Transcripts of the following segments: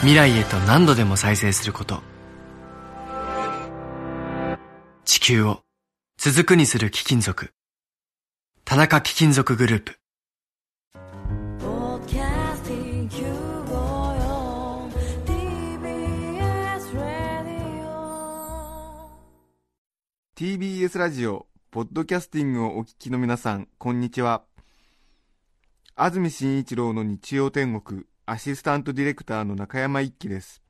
未来へと何度でも再生すること。地球を続くにする貴金属。田中貴金属グループ。Podcasting Q54 TBS Radio TBS ラジオ、ポッドキャスティングをお聞きの皆さん、こんにちは。安住紳一郎の日曜天国、アシスタントディレクターの中山一輝です。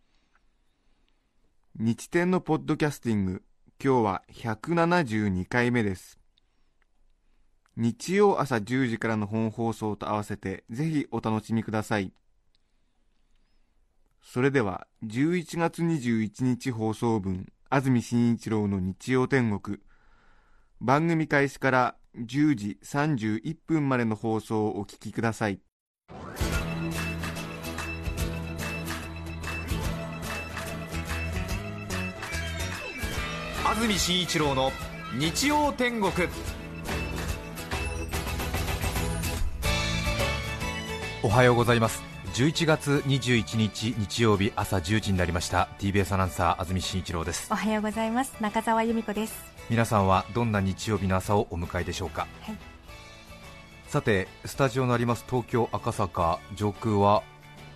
日天のポッドキャスティング、今日は172回目です。日曜朝10時からの本放送と合わせて、ぜひお楽しみください。それでは、11月21日放送分、安住紳一郎の日曜天国。番組開始から10時31分までの放送をお聞きください。住紳一郎の日曜天国。おはようございます。11月21日日曜日朝10時になりました。TBS アナウンサー安住紳一郎です。おはようございます。中澤由美子です。皆さんはどんな日曜日の朝をお迎えでしょうか、はい。さてスタジオのあります東京赤坂上空は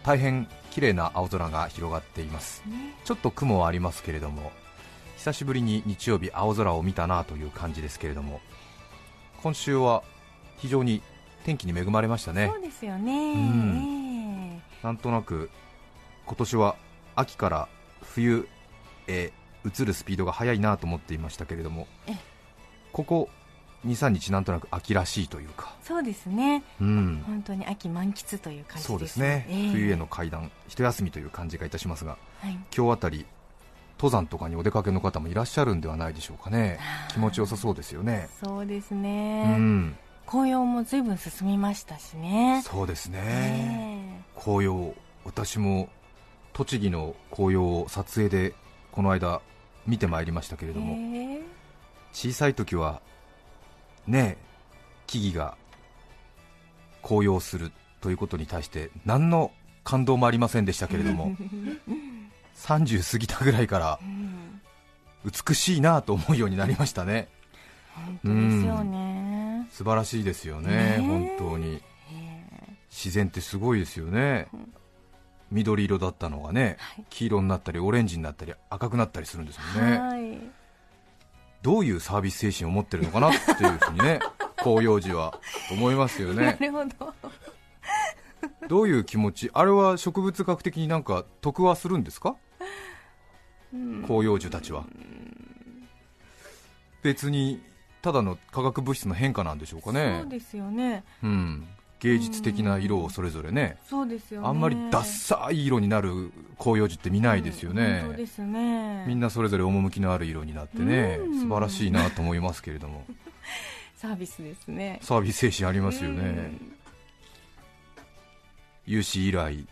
大変綺麗な青空が広がっています。ちょっと雲はありますけれども久しぶりに日曜日青空を見たなという感じですけれども今週は非常に天気に恵まれましたね。そうですよね、ん。えなんとなく今年は秋から冬へ移るスピードが速いなと思っていましたけれどもええ。ここ23日なんとなく秋らしいというか、えそうですね。うん、本当に秋満喫という感じですそうですね、ええ冬への階段一休みという感じがいたしますがはい。今日あたり登山とかにお出かけの方もいらっしゃるんではないでしょうかね。気持ちよさそうですよね。そうですうね、ん。紅葉も随分進みましたしね。そうですね、え。紅葉私も栃木の紅葉を撮影でこの間見てまいりましたけれえども、え。小さい時はねえ木々が紅葉するということに対して何の感動もありませんでしたけれども 30過ぎたぐらいからうん美しいなと思うようになりましたね。本当ですよね、素晴らしいですよね本当に。え自然ってすごいですよね。緑色だったのがねはい。黄色になったりオレンジになったり赤くなったりするんですえもんね。はい。どういうサービス精神を持ってるのかなっていうふうにね 紅葉時は思いますよなねるほど。どういう気持ちあれは植物学的になんか得はするんですか？広葉樹たちは。別にただの化学物質の変化なんでしょうかね。そうですよね。うん、芸術的な色をそれぞれね。そうですよね。あんまりダッサい色になる広葉樹って見ないですよね、本当ですね。みんなそれぞれ趣のある色になってね。うん。素晴らしいなと思いますけれども。サービスですね。サービス精神ありますよね。うん。有史以来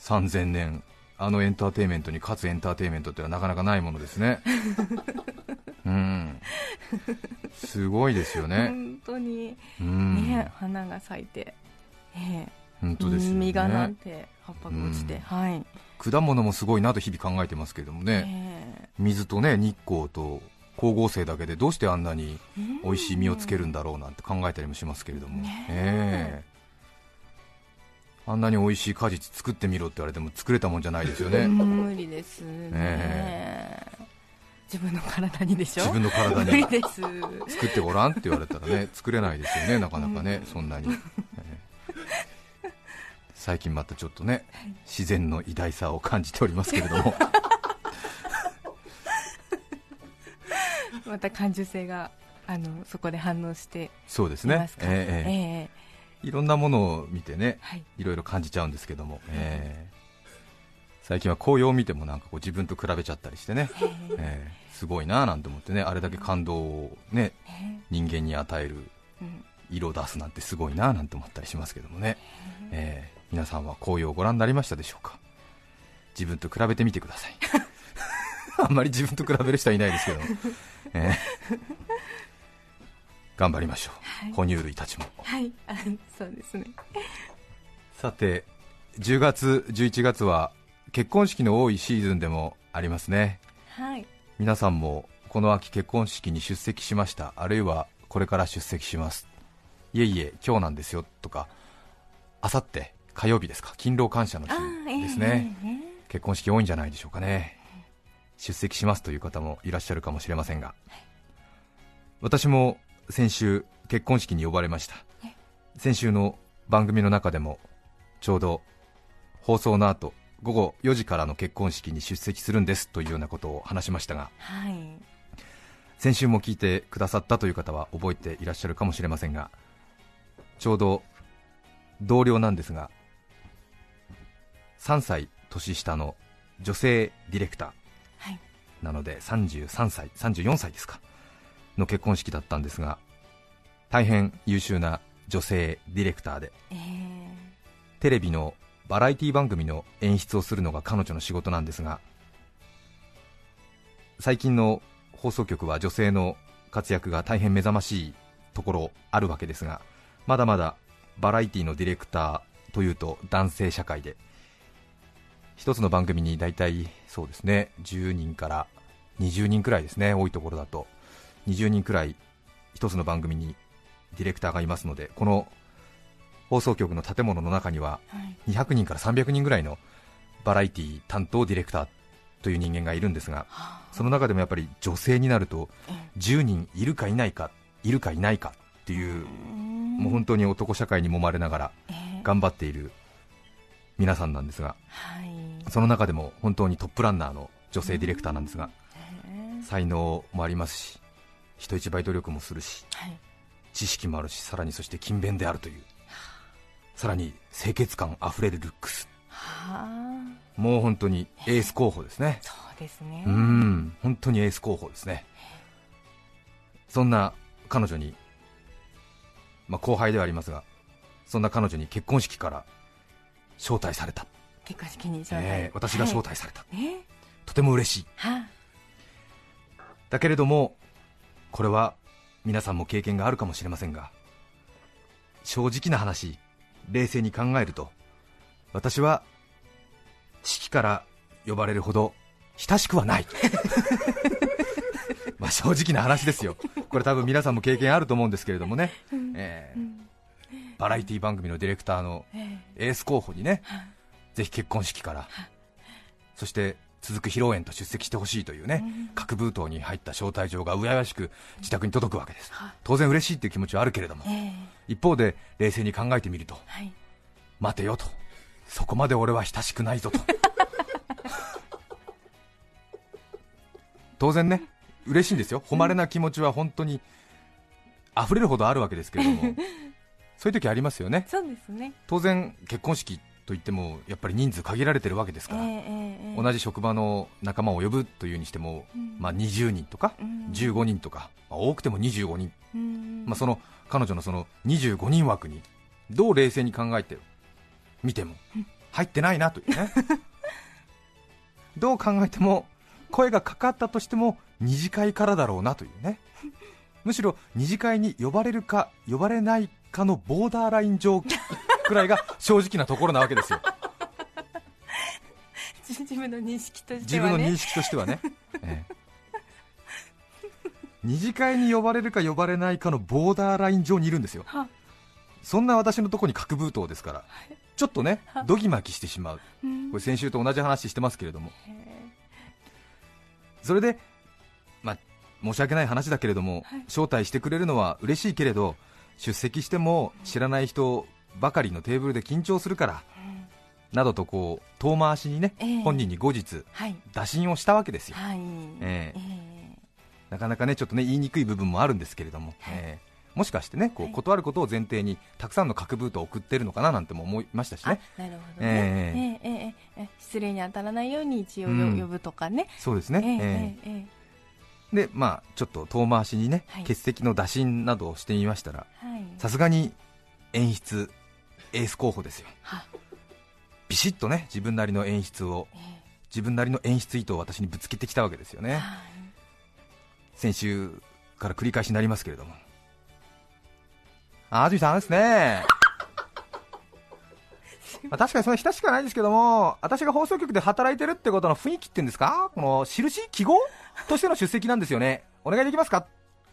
3000年あのエンターテインメントに勝つエンターテインメントってのはなかなかないものですね。うん。すごいですよね。本当に。うん。ね、花が咲いて、え本当ですよ実がなっねて葉っぱが落ちて、うん。はい、果物もすごいなと日々考えてますけれどもね、え水とね日光と光合成だけでどうしてあんなにえ美味しい実をつけるんだろうなんて考えたりもしますけれども、ねええあんなに美味しい果実作ってみろって言われても作れたもんじゃないですよね、うん無理ですね、え自分の体にでしょ？自分の体に。作ってごらんって言われたらね作れないですよねなかなかねそんなに、ええ。最近またちょっとね自然の偉大さを感じておりますけれども。また感受性があのそこで反応してそうですいね。ますか、ええ。ええええいろんなものを見てねはい、いろいろ感じちゃうんですけども、ええ最近は紅葉を見てもなんかこう自分と比べちゃったりしてね、えー。すごいななんて思ってね。あれだけ感動をね人間に与えるうん。色を出すなんてすごいななんて思ったりしますけどもね、えー。皆さんは紅葉をご覧になりましたでしょうか？自分と比べてみてください。あんまり自分と比べる人はいないですけども、えー頑張りましょう、哺乳類たちも。はい。あそうですね。さて10月11月は結婚式の多いシーズンでもありますね。はい。皆さんもこの秋結婚式に出席しました。あるいはこれから出席します。いえいえ今日なんですよ。とかあさって火曜日ですか。勤労感謝の日ですね、えええ結婚式多いんじゃないでしょうかね。出席しますという方もいらっしゃるかもしれませんが。私も先週結婚式に呼ばれました。先週の番組の中でもちょうど放送の後午後4時からの結婚式に出席するんですというようなことを話しましたがはい。先週も聞いてくださったという方は覚えていらっしゃるかもしれませんがちょうど同僚なんですが3歳年下の女性ディレクタはい。ーなので33歳34歳ですかの結婚式だったんですが大変優秀な女性ディレクターでええテレビのバラエティ番組の演出をするのが彼女の仕事なんですが最近の放送局は女性の活躍が大変目覚ましいところあるわけですがまだまだバラエティのディレクターというと男性社会で一つの番組に大体そうですね10人から20人くらいですね多いところだと20人くらい一つの番組にディレクターがいますのでこの放送局の建物の中にははい。200人から300人ぐらいのバラエティ担当ディレクターという人間がいるんですがはその中でもやっぱり女性になるとえ10人いるかいないかいるかいないかっていうもう本当に男社会に揉まれながらええ。頑張っている皆さんなんですがはい。その中でも本当にトップランナーの女性ディレクターなんですがええ。才能もありますし人一倍努力もするしはい。知識もあるしさらにそして勤勉であるという。さらに清潔感あふれるルックス。はあ。もう本当にエース候補ですね。そうですね。うーん本当にエース候補ですね。そんな彼女に、まあ、後輩ではありますがそんな彼女に結婚式から招待された、結婚式に招待、ええ私が招待された、はい。ねとても嬉しい。はだけれどもこれは皆さんも経験があるかもしれませんが正直な話冷静に考えると私は式から呼ばれるほど親しくはない。まあ正直な話ですよ。これ多分皆さんも経験あると思うんですけれどもね、えーバラエティ番組のディレクターのえエース候補にねぜひ結婚式からそして続く披露宴と出席してほしいというね各封筒に入った招待状がうややしく自宅に届くわけです。当然嬉しいっていう気持ちはあるけれども一方で冷静に考えてみるとはい。待てよと。そこまで俺は親しくないぞと。当然ね嬉しいんですよ。誉れな気持ちは本当に溢れるほどあるわけですけれども。そういう時ありますよね。そうですね。当然結婚式といってもやっぱり人数限られてるわけですから、ええええ同じ職場の仲間を呼ぶというにしても、うん。まあ、20人とかうん。15人とか、まあ多くても25人、うん。まあ、その彼女のその25人枠にどう冷静に考えて見ても入ってないなというね。どう考えても声がかかったとしても二次会からだろうなというね。むしろ二次会に呼ばれるか呼ばれないかのボーダーライン上くらいが正直なところなわけですよ。自分の認識とし自てはね。分の認識としてはね、ええ。二次会に呼ばれるか呼ばれないかのボーダーライン上にいるんですよ。は。そんな私のところに核封筒ですからちょっとねは。ドギマギしてしまう。うん。これ先週と同じ話してますけれども。え。それで、まあ、申し訳ない話だけれども、はい。招待してくれるのは嬉しいけれど出席しても知らない人ばかりのテーブルで緊張するからなどとこう遠回しにね、ええ。本人に後日はい。打診をしたわけですよ。はい。ええ。えなかなかねちょっとね言いにくい部分もあるんですけれども、はい。えーもしかしてねこうはい。断ることを前提にたくさんの核ブートを送ってるのかななんても思いましたしあね、なるほどね。ええ。ええええ失礼に当たらないように一応よ、うん。呼ぶとかね。そうですええね、え。ええええ。でまあちょっと遠回しにね、はい。欠席の打診などをしてみましたらさすがに演出エース候補ですよ。は。ビシッとね自分なりの演出をええ。自分なりの演出意図を私にぶつけてきたわけですよね。はい。先週から繰り返しになりますけれども。あ安住さんですね。まあ確かにそんな親しくはないですけども私が放送局で働いてるってことの雰囲気っていうんですか？この印？記号？としての出席なんですよね。お願いできますか？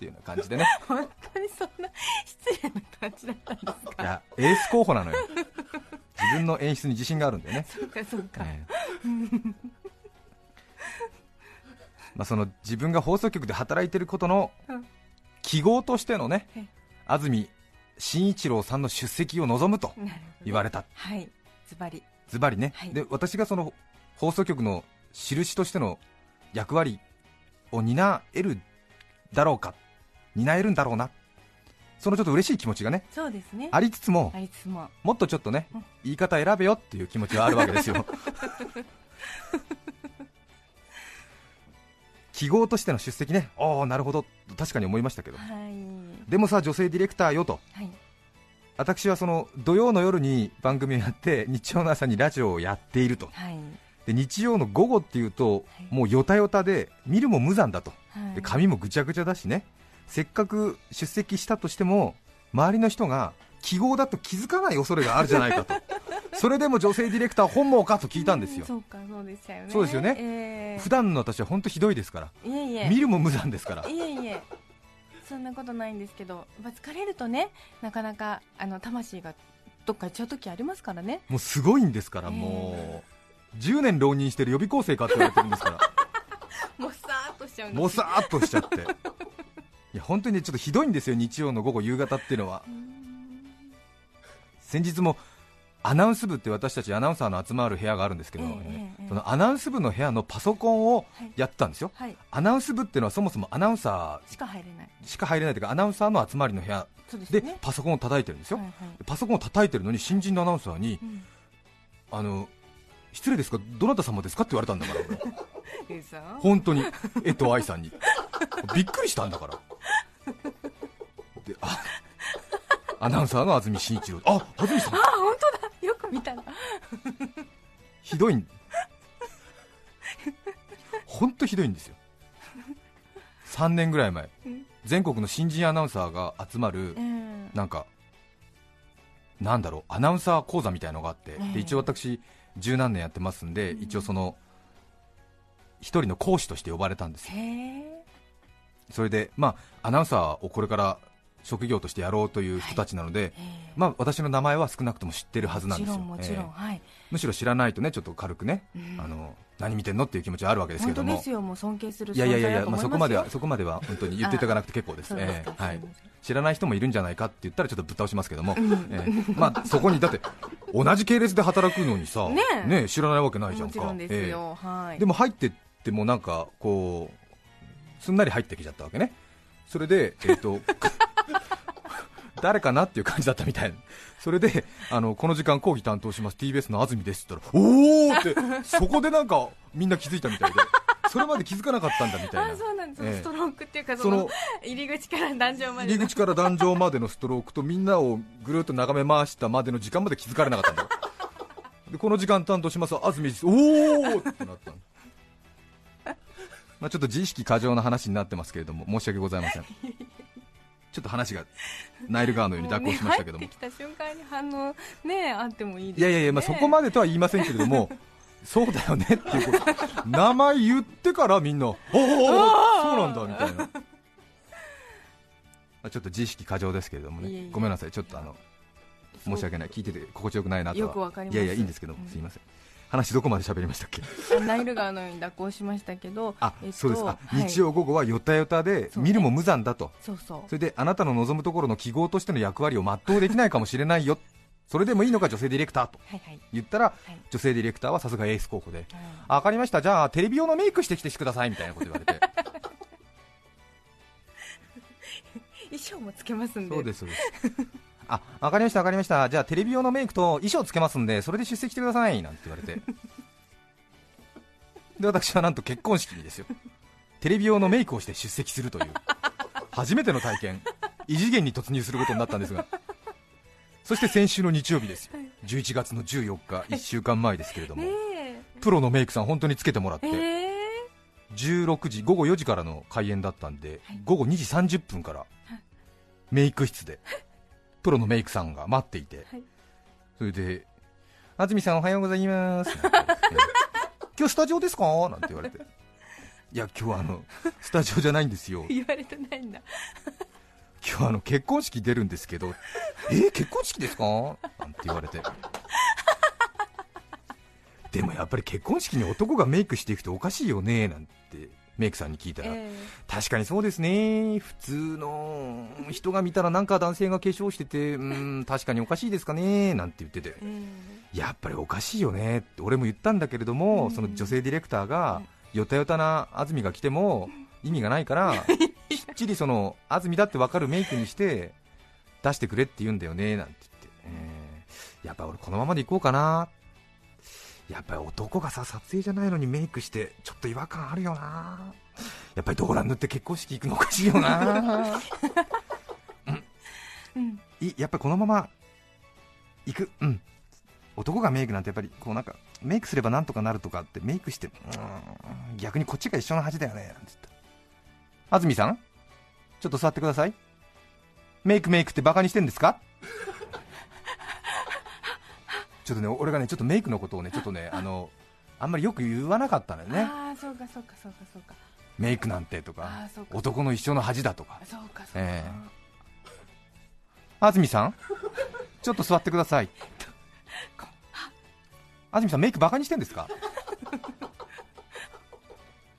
っていうような感じでね。本当にそんな失礼な感じだったんですか？いやエース候補なのよ。自分の演出に自信があるんだよね。そうかそうか、ええ。まあその自分が放送局で働いてることのうん。記号としてのねええ。安住紳一郎さんの出席を望むと言われた。はい。ズバリ。ズバリね、はい。で私がその放送局の印としての役割を担えるだろうか担えるんだろうな。そのちょっと嬉しい気持ちがねそうですね。ありつつもも。もっとちょっとねうん言い方選べよっていう気持ちはあるわけですよ。記号としての出席ね。ああなるほど。確かに思いましたけど。はい。でもさ女性ディレクターよと。はい。私はその土曜の夜に番組をやって日曜の朝にラジオをやっていると。はい。で日曜の午後っていうとはい。もうヨタヨタで見るも無残だと。はい。で髪もぐちゃぐちゃだしねせっかく出席したとしても周りの人が記号だと気づかない恐れがあるじゃないかと。それでも女性ディレクター本望かと聞いたんですよ。そうかそうでしたよね。そうですよね。ええ。普段の私は本当ひどいですから。いえいえ。見るも無残ですから。いえいえ。そんなことないんですけどやっぱ疲れるとねなかなかあの魂がどっか行っちゃう時ありますからね。もうすごいんですからええ。もう。10年浪人してる予備校生かって言われてるんですから。もうさーっとしちゃうんですもさーっとしちゃっていや本当にねちょっとひどいんですよ日曜の午後夕方っていうのは。先日もアナウンス部って私たちアナウンサーの集まる部屋があるんですけど、ええええそのアナウンス部の部屋のパソコンをはいやってたんですよ、はい。アナウンス部っていうのはそもそもアナウンサしか入れない。ーしか入れないというかアナウンサーの集まりの部屋。でパソコンを叩いてるんですよ、はいはい。パソコンを叩いてるのに新人のアナウンサーにうん。あの失礼ですか？どなた様ですか？って言われたんだから 本当に。江藤愛さんに。びっくりしたんだから であアナウンサーの安住紳一郎。あ安住さん。あ本当だ。よく見たらひどいん。本当ひどいんですよ。3年ぐらい前。うん。全国の新人アナウンサーが集まるうん。なんかなんだろうアナウンサー講座みたいのがあってええ。で一応私十何年やってますんでうん。一応その一人の講師として呼ばれたんですよそれでまあアナウンサーをこれから職業としてやろうという人たちなので、まあ、私の名前は少なくとも知ってるはずなんですよ。もちろんもちろん、えはい、えむしろ知らないとねちょっと軽くね、うん。あの何見てんのっていう気持ちはあるわけですけども。本当ですよ。もう尊敬するいやいやいやいや、存まあ、そこまではそこまでは本当に 言っていただかなくて結構です。ええはい。知らない人もいるんじゃないかって言ったらちょっとぶっ倒しますけども、うん。ええ。まあ、そこにだって同じ系列で働くのにさ、ね。え知らないわけないじゃんか。でえでも入ってってもなんかこうすんなり入ってきちゃったわけね。それで、えっと 誰かなっていう感じだったみたいそれであのこの時間講義担当します。TBS の安住ですって言ったらおおってそこでなんかみんな気づいたみたいで。それまで気づかなかったんだみたいな。あそうなんです、ええ。ストロークっていうかそそのの入り口から壇上まで入り口から壇上までのストロークとみんなをぐるっと眺め回したまでの時間まで気づかれなかったんだよ。でこの時間担当します安住です。おおってなったのまあちょっと自意識過剰な話になってますけれども申し訳ございません。ちょっと話がナイル川のように蛇行しましたけども。うね、入ってきた瞬間に反応ねあってもいいですいやいやいや、まあ、そこまでとは言いませんけれども そうだよねっていうこと。名前言ってからみんな おおそうなんだみたいな。まあちょっと自意識過剰ですけれどもね。いえいえ。ごめんなさい。ちょっとあの申し訳ない。聞いてて心地よくないなとは。いやいやいいんですけども、うんすいません話どこまで喋りましたっけ？ナイル川のように蛇行しましたけどあ、えっとそうです。あ、はい。日曜午後はよたよたで見るも無残だと。そうそう。それであなたの望むところの記号としての役割を全うできないかもしれないよ。それでもいいのか女性ディレクターと。言ったらはい。女性ディレクターはさすがエース候補で。うんあ分かりました。じゃあテレビ用のメイクしてきてくださいみたいなこと言われて。衣装もつけますんで。そうですそうですあ分かりました分かりました。じゃあテレビ用のメイクと衣装つけますんでそれで出席してください。なんて言われて。で私はなんと結婚式にですよ。テレビ用のメイクをして出席するという。初めての体験。異次元に突入することになったんですが。そして先週の日曜日ですよ。11月の14日1週間前ですけれども、プロのメイクさん本当につけてもらって、え16時午後4時からの開演だったんで、午後2時30分からメイク室でプロのメイクさんが待っていて、はい。それで「安住さんおはようございます 」今日スタジオですか?」なんて言われて「いや今日はあのスタジオじゃないんですよ。言われてないんだ。今日あの結婚式出るんですけどえー結婚式ですか?」なんて言われて。でもやっぱり結婚式に男がメイクしていくとおかしいよねなんてメイクさんに聞いたら、え確かにそうですね。普通の人が見たらなんか男性が化粧しててうーん 確かにおかしいですかねなんて言ってて。ええ。やっぱりおかしいよねって俺も言ったんだけれども、うん。その女性ディレクターが、よたよたな安住が来ても意味がないから、きっちりその安住だって分かるメイクにして出してくれって言うんだよねなんて言って、えーやっぱ俺このままでいこうかなやっぱり男がさ撮影じゃないのにメイクしてちょっと違和感あるよな。やっぱりドーラン塗って結婚式行くのおかしいよな。うん。いやっぱりこのまま行く、うん、男がメイクなんてやっぱりこうなんかメイクすればなんとかなるとかってメイクして、うーん。逆にこっちが一緒の恥だよね。なんて言った安住さんちょっと座ってください。メイクメイクってバカにしてんですか？ちょっとね俺がねちょっとメイクのことをね ちょっとねあのあんまりよく言わなかったのよね。ああそうかそうかそうかそうか。メイクなんてとあか。男の一生の恥だとか。そうかそうか、え。安住さん？ちょっと座ってください。安住さんメイクバカにしてんですか？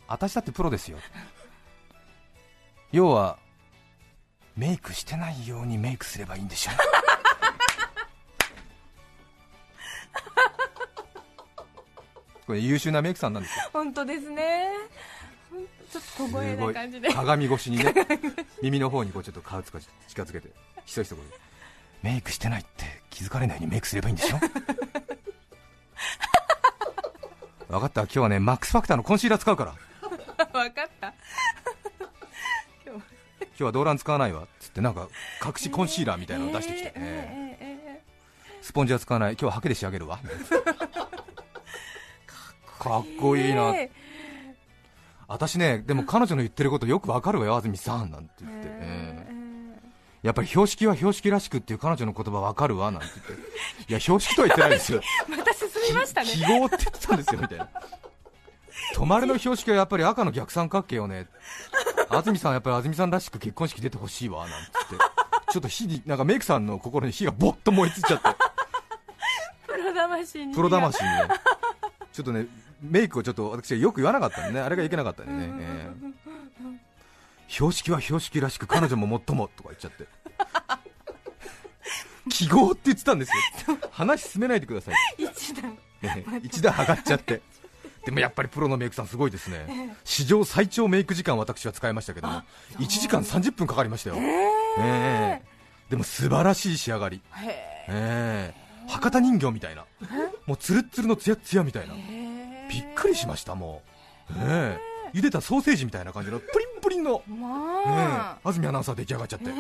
私だってプロですよ。要はメイクしてないようにメイクすればいいんでしょこれ優秀なメイクさんなんですよ。本当ですね。ちょっと小声な感じで。鏡越しにね耳の方にこうちょっと顔つか近づけてひそひそメイクしてないって気づかれないようにメイクすればいいんでしょ？分かった？今日はねマックスファクターのコンシーラー使うから。分かった。今日は。動乱使わないわ。っつってなんか隠しコンシーラーみたいなのを出してきて、えーえーえスポンジは使わない。今日はハケで仕上げるわかっこいいな、え私ねでも彼女の言ってることよくわかるわよ安住さんなんて言って、ええーやっぱり標識は標識らしくっていう彼女の言葉わかるわなんて言って。いや標識とは言ってないですよ。ー また進みましたね。記号って言ってたんですよみたいな。止まれの標識はやっぱり赤の逆三角形よね。安住さんやっぱり安住さんらしく結婚式出てほしいわなんつって。ちょっと火になんかメイクさんの心に火がぼっと燃えついちゃって。プロ魂にプロ魂にねちょっとねメイクをちょっと私はよく言わなかったんでね。あれがいけなかったんでね、えー標識は標識らしく彼女も最もとか言っちゃって。記号って言ってたんですよ。話進めないでください。一段。ね、一段上がっちゃって、でもやっぱりプロのメイクさん、すごいですね、史上最長メイク時間、私は使いましたけども、1時間30分かかりましたよ、ええ。でも素晴らしい仕上がり、へええ博多人形みたいな、もうつるっつるのつやっつやみたいな、えびっくりしました、もう、ええ。茹でたソーセージみたいな感じのプリンプリンの、ええまあ、安住アナウンサー出来上がっちゃって。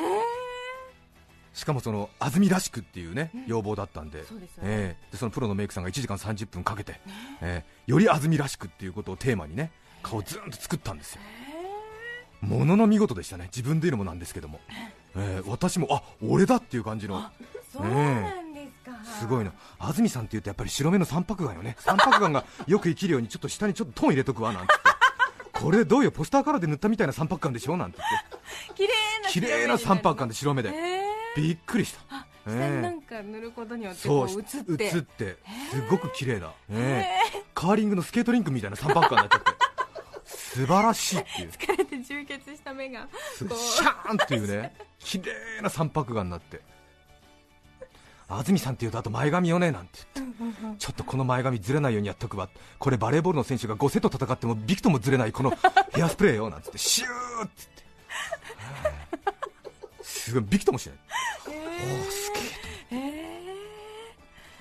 しかもその安住らしくっていうね、要望だったんで。そね。ええ。でそのプロのメイクさんが1時間30分かけて、え。えより安住らしくっていうことをテーマにね顔ずーんと作ったんですよ、ものの見事でしたね。自分で言うのもなんですけども、ええ。私もあ俺だっていう感じの。そうなんですごいな安住さんっていうとやっぱり白目の三白眼よね。三白眼が よく生きるようにちょっと下にちょっとトン入れとくわなんて言って。これどういうポスターカラーで塗ったみたいな三白眼でしょなんて言って。綺麗な綺麗な三白眼で白目で、え。ーびっくりした。あえ下にえなんか塗ることによってそうこう映って。映って。すごく綺麗だ、ええ。カーリングのスケートリンクみたいな三白眼になっちゃって。素晴らしいっていう。疲れて充血した目が。シャーンっていうね。綺麗な三白眼になって安住さんっていうとあと前髪よねなんて言って。ちょっとこの前髪ずれないようにやっとくわ。これバレーボールの選手が5セット戦ってもビクともずれないこの ヘアスプレーよなんつって。シューって言って。すごいビクともしない。おーすげえ。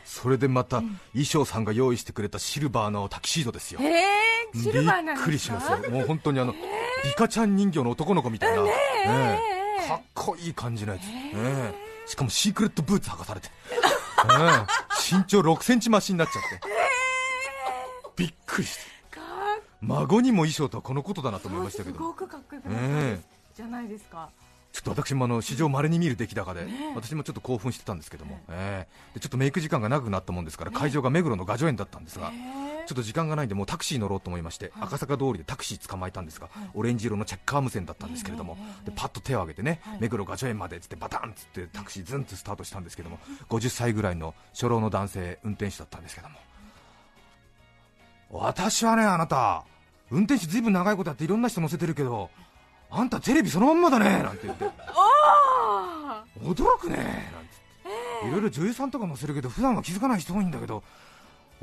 それでまた衣装さんが用意してくれたシルバーのタキシードですよ。えー、シルバーなんですか？びっくりしますよ。もう本当にあの、リカちゃん人形の男の子みたいな、え。ええ。かっこいい感じのやつ、ええしかもシークレットブーツ履かされて、ええ身長6センチ増しになっちゃって、びっくりして。孫にも衣装とはこのことだなと思いましたけど。すごくかっこよくなったえです。じゃないですか。ちょっと私もあの史上まれに見る出来高で、私もちょっと興奮してたんですけども、え。えでちょっとメイク時間が長くなったもんですから、会場が目黒の雅叙園だったんですが、ちょっと時間がないんで、もうタクシー乗ろうと思いまして、赤坂通りでタクシー捕まえたんですが、オレンジ色のチェッカー無線だったんですけれども、でパッと手を挙げてね、目黒雅叙園までっつって、バタンっつってタクシーズンとスタートしたんですけども、50歳ぐらいの初老の男性、運転手だったんですけども、私はね、あなた、運転手ずいぶん長いことやっていろんな人乗せてるけど、あんたテレビそのまんまだねなんて言って。あ驚くねなんて言って。いろいろ女優さんとか載せるけど普段は気づかない人多いんだけど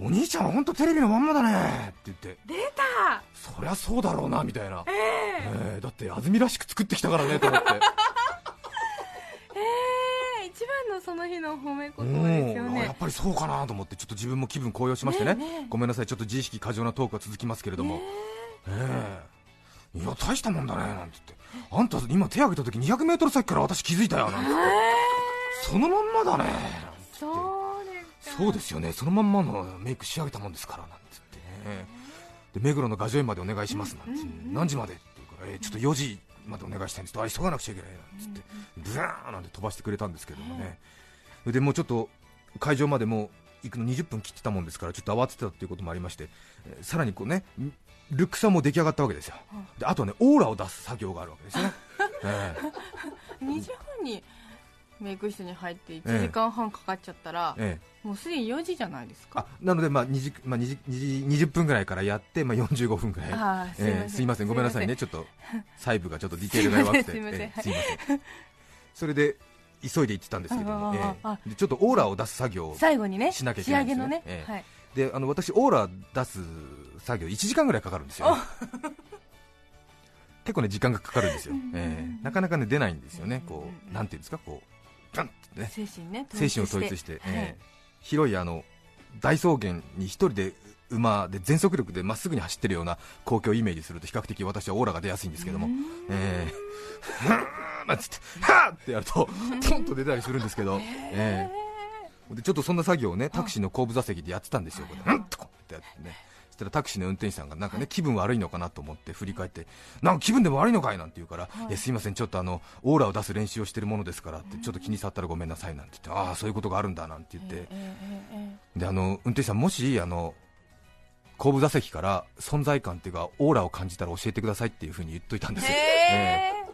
お兄ちゃんは本当テレビのまんまだね。って言って。ー出た。そりゃそうだろうなみたいな、えーだって安住らしく作ってきたからねと思って。えー、一番のその日の褒めう言葉ですよね。やっぱりそうかなと思ってちょっと自分も気分高揚しましてね。ねえねえ。ごめんなさいちょっと自意識過剰なトークが続きますけれども、え。えいや大したもんだねなんて言って。あんた今手挙げた時 200m 先から私気づいたよなんて言って。そのまんまだねなんて言ってそうですよね、そのまんまのメイク仕上げたもんですからなんつってね、で目黒の雅叙園までお願いしますなんて、何時までって言うから、えーちょっと4時までお願いしたいんです。と、あ急がなくちゃいけないなんつって、ブザーンなんて飛ばしてくれたんですけどもね、でもうちょっと会場までもう行くの20分切ってたもんですから、ちょっと慌ててたっていうこともありまして、えーさらにこうね、ルックスはもう出来上がったわけですよ、であとはね、オーラを出す作業があるわけですね。ええ。2時半にメイク室に入って1時間半かかっちゃったら、ええ。もうすでに4時じゃないですか？あなので、まあ 2, 時まあ、2, 時2時20分ぐらいからやって、まあ、45分ぐらい、あーすいませんえーすいません、ごめんなさいね、ちょっと 細部がちょっとディテールが弱くて、すいませんえーすいません。それで急いで行ってたんですけども、えちょっとオーラを出す作業を最後にねしなきゃいけ仕ないんですよ上げのね、ええ。はい、であの私、オーラ出す作業1時間ぐらいかかるんですよ、ね、結構ね時間がかかるんですよ、えーなかなかね出ないんですよね、こうなんていうんですか、こうガンってね精神ね精神を統一して、はいえー広いあの大草原に一人で馬で全速力でまっすぐに走ってるような光景をイメージすると比較的私はオーラが出やすいんですけども、えー、はーなんつって、はーってやると、ポンと出たりするんですけど、えーでちょっとそんな作業をねタクシーの後部座席でやってたんですよ、これうんとこうってやってね。そしたらタクシーの運転手さんがなんかね気分悪いのかなと思って振り返ってなんか気分でも悪いのかいなんて言うから、すいません、ちょっとあのオーラを出す練習をしてるものですからってちょっと気に障ったらごめんなさいなんて言ってああそういうことがあるんだなんて言って、であの運転手さん、もしあの後部座席から存在感っていうかオーラを感じたら教えてくださいっていうふうに言っといたんですよ、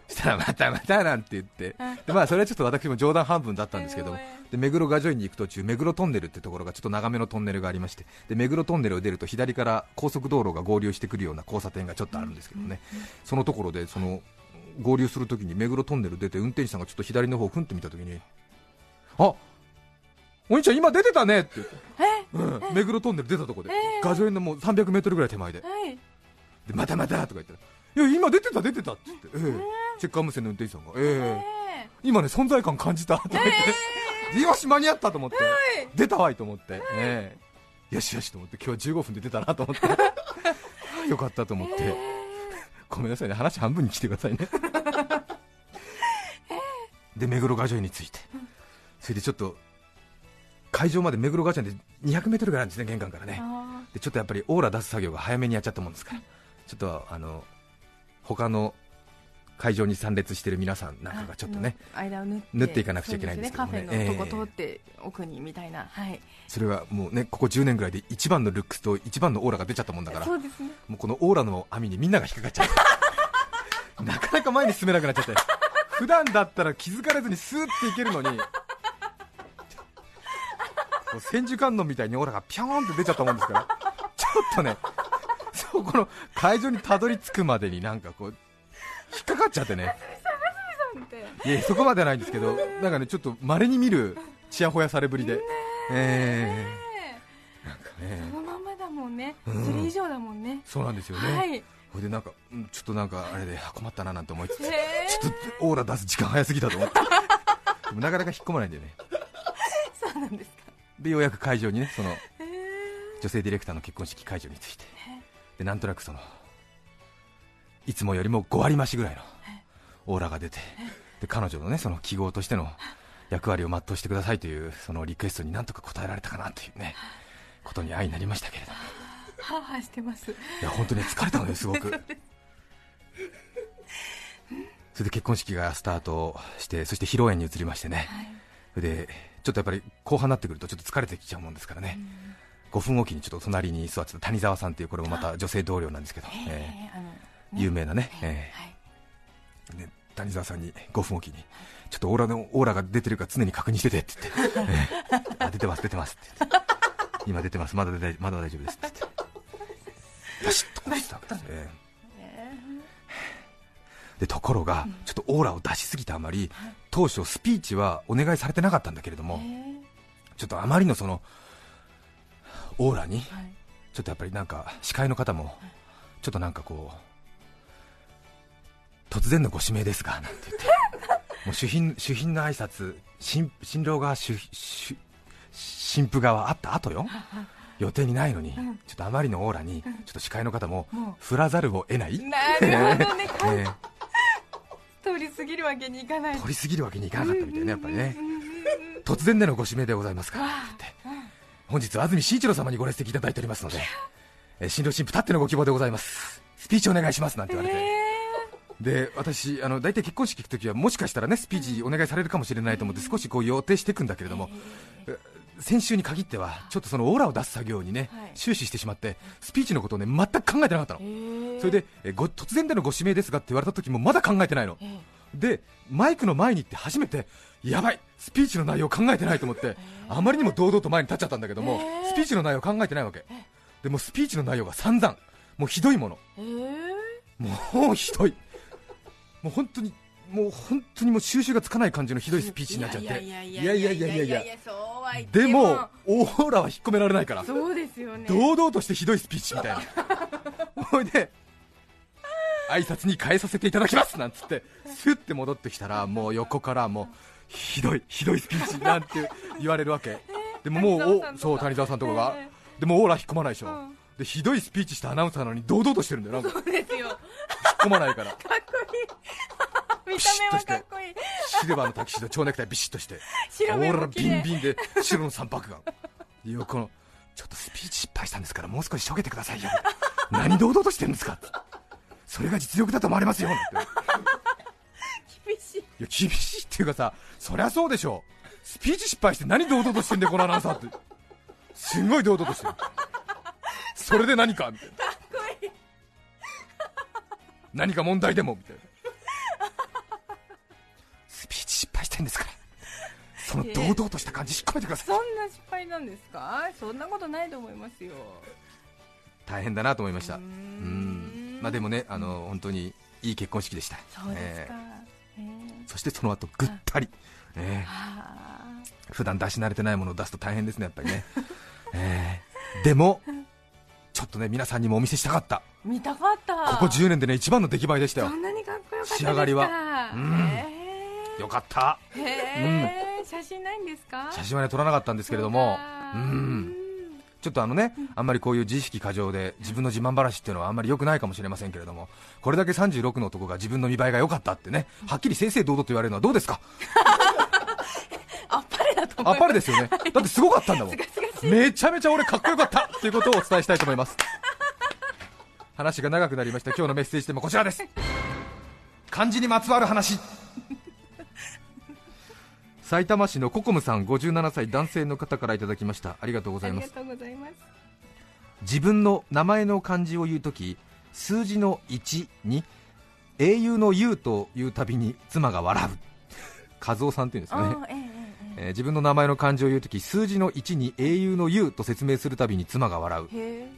したらまたまたなんて言って、でまあ、それはちょっと私も冗談半分だったんですけども、で目黒雅叙園に行く途中、目黒トンネルってところがちょっと長めのトンネルがありまして、で目黒トンネルを出ると左から高速道路が合流してくるような交差点がちょっとあるんですけどね、そのところでその合流するときに目黒トンネル出て、運転手さんがちょっと左の方をふんって見たときに、あお兄ちゃん、今出てたねって言って、うん、目黒トンネル出たとこで、雅叙園のもう300メートルぐらい手前で、はい。でまたまたとか言ったら、いや、今出てた、出てたって。言って、ええ。チェッカー無線の運転手さんが、ええ。今ね、存在感感じた。とか言って、よし、間に合ったと思って、出たわいと思って、ええ。よしよしと思って、今日は15分で出たなと思って、よかったと思って、ごめんなさいね、話半分に来てくださいね。で、目黒雅叙園に着いて、それでちょっと、会場まで目黒雅叙園で200メートルぐらいあるんですね、玄関からね。あでちょっとやっぱりオーラ出す作業が早めにやっちゃったもんですから、ちょっとあの他の会場に参列してる皆さんなんかがちょっとね、間を縫って縫っていかなくちゃいけないんですけどもね。そうですカフェのとこ通って奥にみたいな、はい。それはもうねここ10年ぐらいで一番のルックスと一番のオーラが出ちゃったもんだから、そうですね。もうこのオーラの網にみんなが引っかかっちゃって、なかなか前に進めなくなっちゃって、普段だったら気づかれずにスーっていけるのに。千手観音みたいにオーラがピョーンって出ちゃったもんですから、ちょっとね、そこの会場にたどり着くまでになんかこう、引っかかっちゃってね、いやそこまではないんですけど、なんかね、ちょっと稀に見るちやほやされぶりで、え。ー、なんかね、そのままだもんね、うん。それ以上だもんね。そうなんですよね。はい。ほいでなんか、うんちょっとなんかあれであ困ったななんて思いつつ、ちょっとオーラ出す時間早すぎたと思って、でもなかなか引っ込まないんでね、そうなんですか。でようやく会場にね、そのへ女性ディレクターの結婚式会場に着いて、でなんとなくそのいつもよりも5割増しぐらいのオーラが出てで彼女のねその記号としての役割を全うしてくださいというそのリクエストになんとか応えられたかなというねことに愛になりましたけれども。はあはあしてます。いや本当に疲れたのよすごく。それで結婚式がスタートしてそして披露宴に移りましてね、それでちょっとやっぱり後半になってくるとちょっと疲れてきちゃうもんですからね、5分おきにちょっと隣に座ってた谷沢さんというこれもまた女性同僚なんですけど、ええ。ーあのー有名なね、えはい。ーね谷沢さんに5分おきにちょっとオーラのオーラが出てるか常に確認しててって言って、えーあ出てます出てますって言って。今出てますまだ出てまだ大丈夫ですって言って。でところが、ちょっとオーラを出しすぎたあまり、当初、スピーチはお願いされてなかったんだけれども、えー。ちょっとあまりのそのオーラに、はい。ちょっとやっぱりなんか司会の方も、ちょっとなんかこう、突然のご指名ですが なんて言って、もう主賓主賓の挨拶新新郎が主主新婦側あった後よ、予定にないのに、ちょっとあまりのオーラに、ちょっと司会の方もも振らざるを得ない。なるほどね。えー通り過ぎるわけにいかない。取りすぎるわけにいかなかったみたいね、やっぱりね、突然でのご指名でございますからって、本日は安住紳一郎様にご列席いただいておりますので、えー新郎新婦たってのご希望でございます、スピーチお願いしますなんて言われて、で私、あの大体結婚式行くときは、もしかしたらねスピーチお願いされるかもしれないと思って、少しこう予定していくんだけれども、え先週に限っては、ちょっとそのオーラを出す作業にね、はい。終始してしまって、スピーチのことをね全く考えてなかったの。それでえご突然でのご指名ですがって言われた時もまだ考えてないの、でマイクの前に行って初めてやばいスピーチの内容考えてないと思ってあまりにも堂々と前に立っちゃったんだけどもスピーチの内容考えてないわけ。でもうスピーチの内容が散々もうひどいもの。えー。もうひどい。もう本当にもう本当にもう収集がつかない感じのひどいスピーチになっちゃって。いやいいやいやいやいやでもオーラは引っ込められないから。そうですよね。堂々としてひどいスピーチみたいな。ほいで挨拶に変えさせていただきますなんつってスッて戻ってきたらもう横からもうひどいひどいスピーチなんて 言われるわけ。でももうおそう谷沢さんとかが。えでもオーラ引っ込まないでしょ、うん。でひどいスピーチしたアナウンサーなのに堂々としてるんだよなんか。引っそうですよ。かっ込まないから。こいい。見た目はかっこいい。シルバーのタキシード蝶ネクタイビシッとして。オーラビンビンで白の三白眼。横のちょっとスピーチ失敗したんですからもう少ししょげてくださいよ。何堂々としてるんですかそれが実力だと思われますよなんて厳しい。いや厳しいっていうかさそりゃそうでしょ。スピーチ失敗して何堂々としてんだよこのアナウンサーって。すんごい堂々としてる。それで何かみたいな。かっこいい。何か問題でもみたいな。スピーチ失敗してんですから。その堂々とした感じ引っ込めてください。そんな失敗なんですか？そんなことないと思いますよ。大変だなと思いました。うん。ん。まあでもねあの本当にいい結婚式でした。そうですか。ええ。ーそしてその後ぐったり、えー。普段出し慣れてないものを出すと大変ですねやっぱりね、えーでもちょっとね皆さんにもお見せしたかった。見たかった。ここ10年でね一番の出来栄えでしたよ。そんなにかっこよかったですか。仕上がりは。うん。へよかった。ー。へー写真ないんですか？写真はね撮らなかったんですけれども。ううんんちょっとあのね、あんまりこういう自意識過剰で自分の自慢話っていうのはあんまり良くないかもしれませんけれども、これだけ36の男が自分の見栄えが良かったってね、はっきり正々堂々と言われるのはどうですか、あっぱれだと思あっぱれですよね、だってすごかったんだもん。めちゃめちゃ俺かっこよかったっていうことをお伝えしたいと思います。話が長くなりました、今日のメッセージテーマこちらです。漢字にまつわる話。埼玉市のココムさん57歳男性の方からいただきました。ありがとうございます。自分の名前の漢字を言うとき数字の1に英雄の雄というたびに妻が笑う。和夫さんっていうんですかね、あーえええええー自分の名前の漢字を言うとき数字の1に英雄の雄と説明するたびに妻が笑う。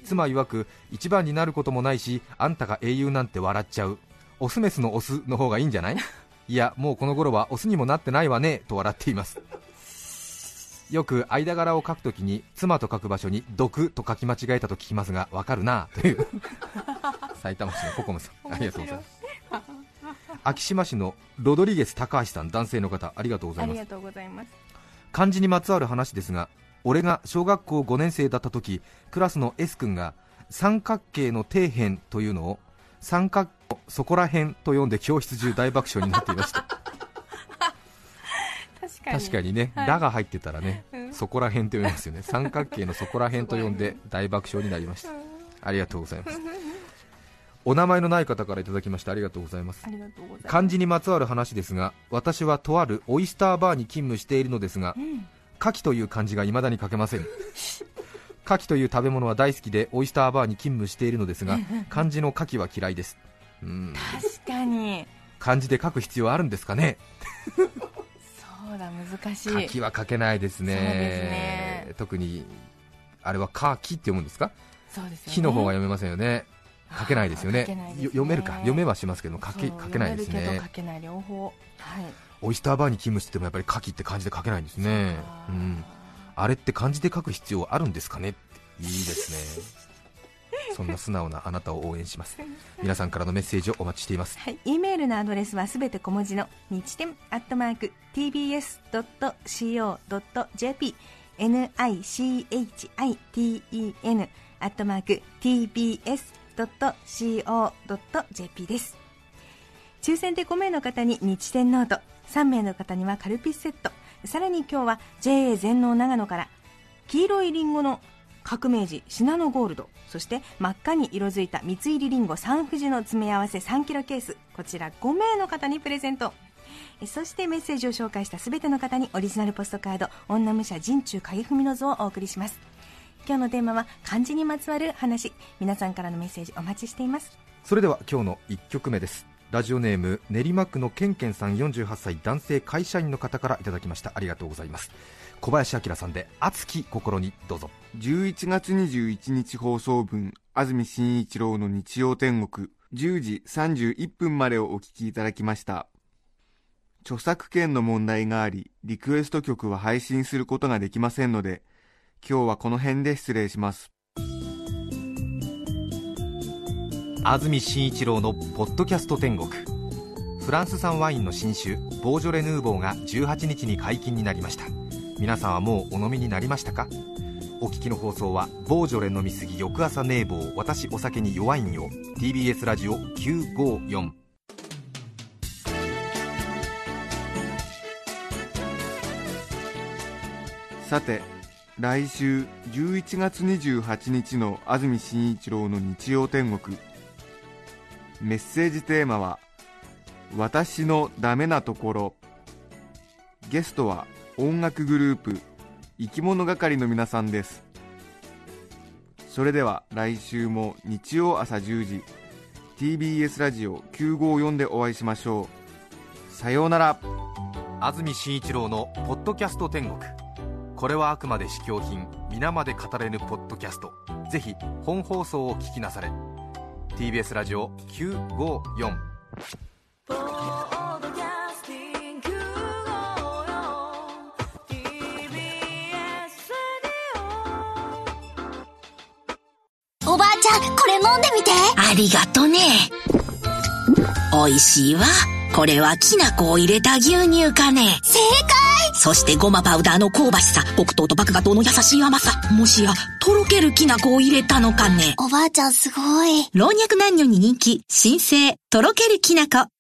妻曰く一番になることもないしあんたが英雄なんて笑っちゃう。オスメスのオスの方がいいんじゃない？いやもうこの頃はオスにもなってないわねと笑っています。よく間柄を書くときに妻と書く場所に毒と書き間違えたと聞きますがわかるなという。埼玉市のココムさん。ありがとうございます。昭島市のロドリゲス高橋さん男性の方ありがとうございます。漢字にまつわる話ですが俺が小学校5年生だった時クラスの S 君が三角形の底辺というのを三角そこら辺と読んで教室中大爆笑になっていました。確かに。確かにね、はい。らが入ってたらね、うん。そこら辺と読みますよね。三角形のそこら辺と読んで大爆笑になりました。ありがとうございます。お名前のない方からいただきましてありがとうございます。漢字にまつわる話ですが私はとあるオイスターバーに勤務しているのですがうん。牡蠣という漢字が未だに書けません 牡蠣という食べ物は大好きでオイスターバーに勤務しているのですが漢字の牡蠣は嫌いです。うん。確かに。漢字で書く必要あるんですかね？そうだ難しい。牡蠣は書けないですね。ですね。特にあれはカーキって読むんですか？そうですよね。火の方が読めませんよね。書けないですよね。ね。よ読めるか。読めはしますけど書け書けないですね。読めるけど書けない。両方。はい。オイスターバーに勤務しててもやっぱり牡蠣って漢字で書けないんですね。うんあれって漢字で書く必要あるんですかね？いいですね。そんな素直なあなたを応援します。皆さんからのメッセージをお待ちしています。はい、E メールのアドレスはすべて小文字の日天アットマーク tbs.co.jp nichiten アットマーク tbs.co.jp です。抽選で5名の方に日天ノート。3名の方にはカルピスセットさらに今日は JA 全農長野から黄色いりんごの革命児シナノゴールドそして真っ赤に色づいた蜜入りりんごサンふじの詰め合わせ3キロケースこちら5名の方にプレゼント。そしてメッセージを紹介したすべての方にオリジナルポストカード女武者陣中影文の図をお送りします。今日のテーマは漢字にまつわる話。皆さんからのメッセージお待ちしています。それでは今日の1曲目です。ラジオネーム練馬区のケンケンさん48歳男性会社員の方からいただきました。ありがとうございます。小林明さんで熱き心にどうぞ。11月21日放送分安住紳一郎の日曜天国10時31分までをお聞きいただきました。著作権の問題がありリクエスト曲は配信することができませんので今日はこの辺で失礼します。安住紳一郎のポッドキャスト天国。フランス産ワインの新酒ボージョレ・ヌーボーが18日に解禁になりました。皆さんはもうお飲みになりましたか？お聞きの放送はボージョレ飲みすぎ翌朝寝坊私お酒に弱いんよ。TBS ラジオ954さて来週11月28日の安住紳一郎の日曜天国。メッセージテーマは「私のダメなところ」ゲストは音楽グループ生き物係の皆さんです。それでは来週も日曜朝10時 TBS ラジオ954でお会いしましょう。さようなら。安住紳一郎の「ポッドキャスト天国」これはあくまで試供品皆まで語れぬポッドキャスト。ぜひ本放送を聞きなされ。TBS ラジオ954ポッドキャスティング TBS おばあちゃん、これ飲んでみて。ありがとね。おいしいわ。これはきな粉を入れた牛乳かね。正解そしてごまパウダーの香ばしさ、黒糖と麦芽糖の優しい甘さ。もしや、とろけるきな粉を入れたのかね。おばあちゃんすごい。老若男女に人気、新生、とろけるきな粉。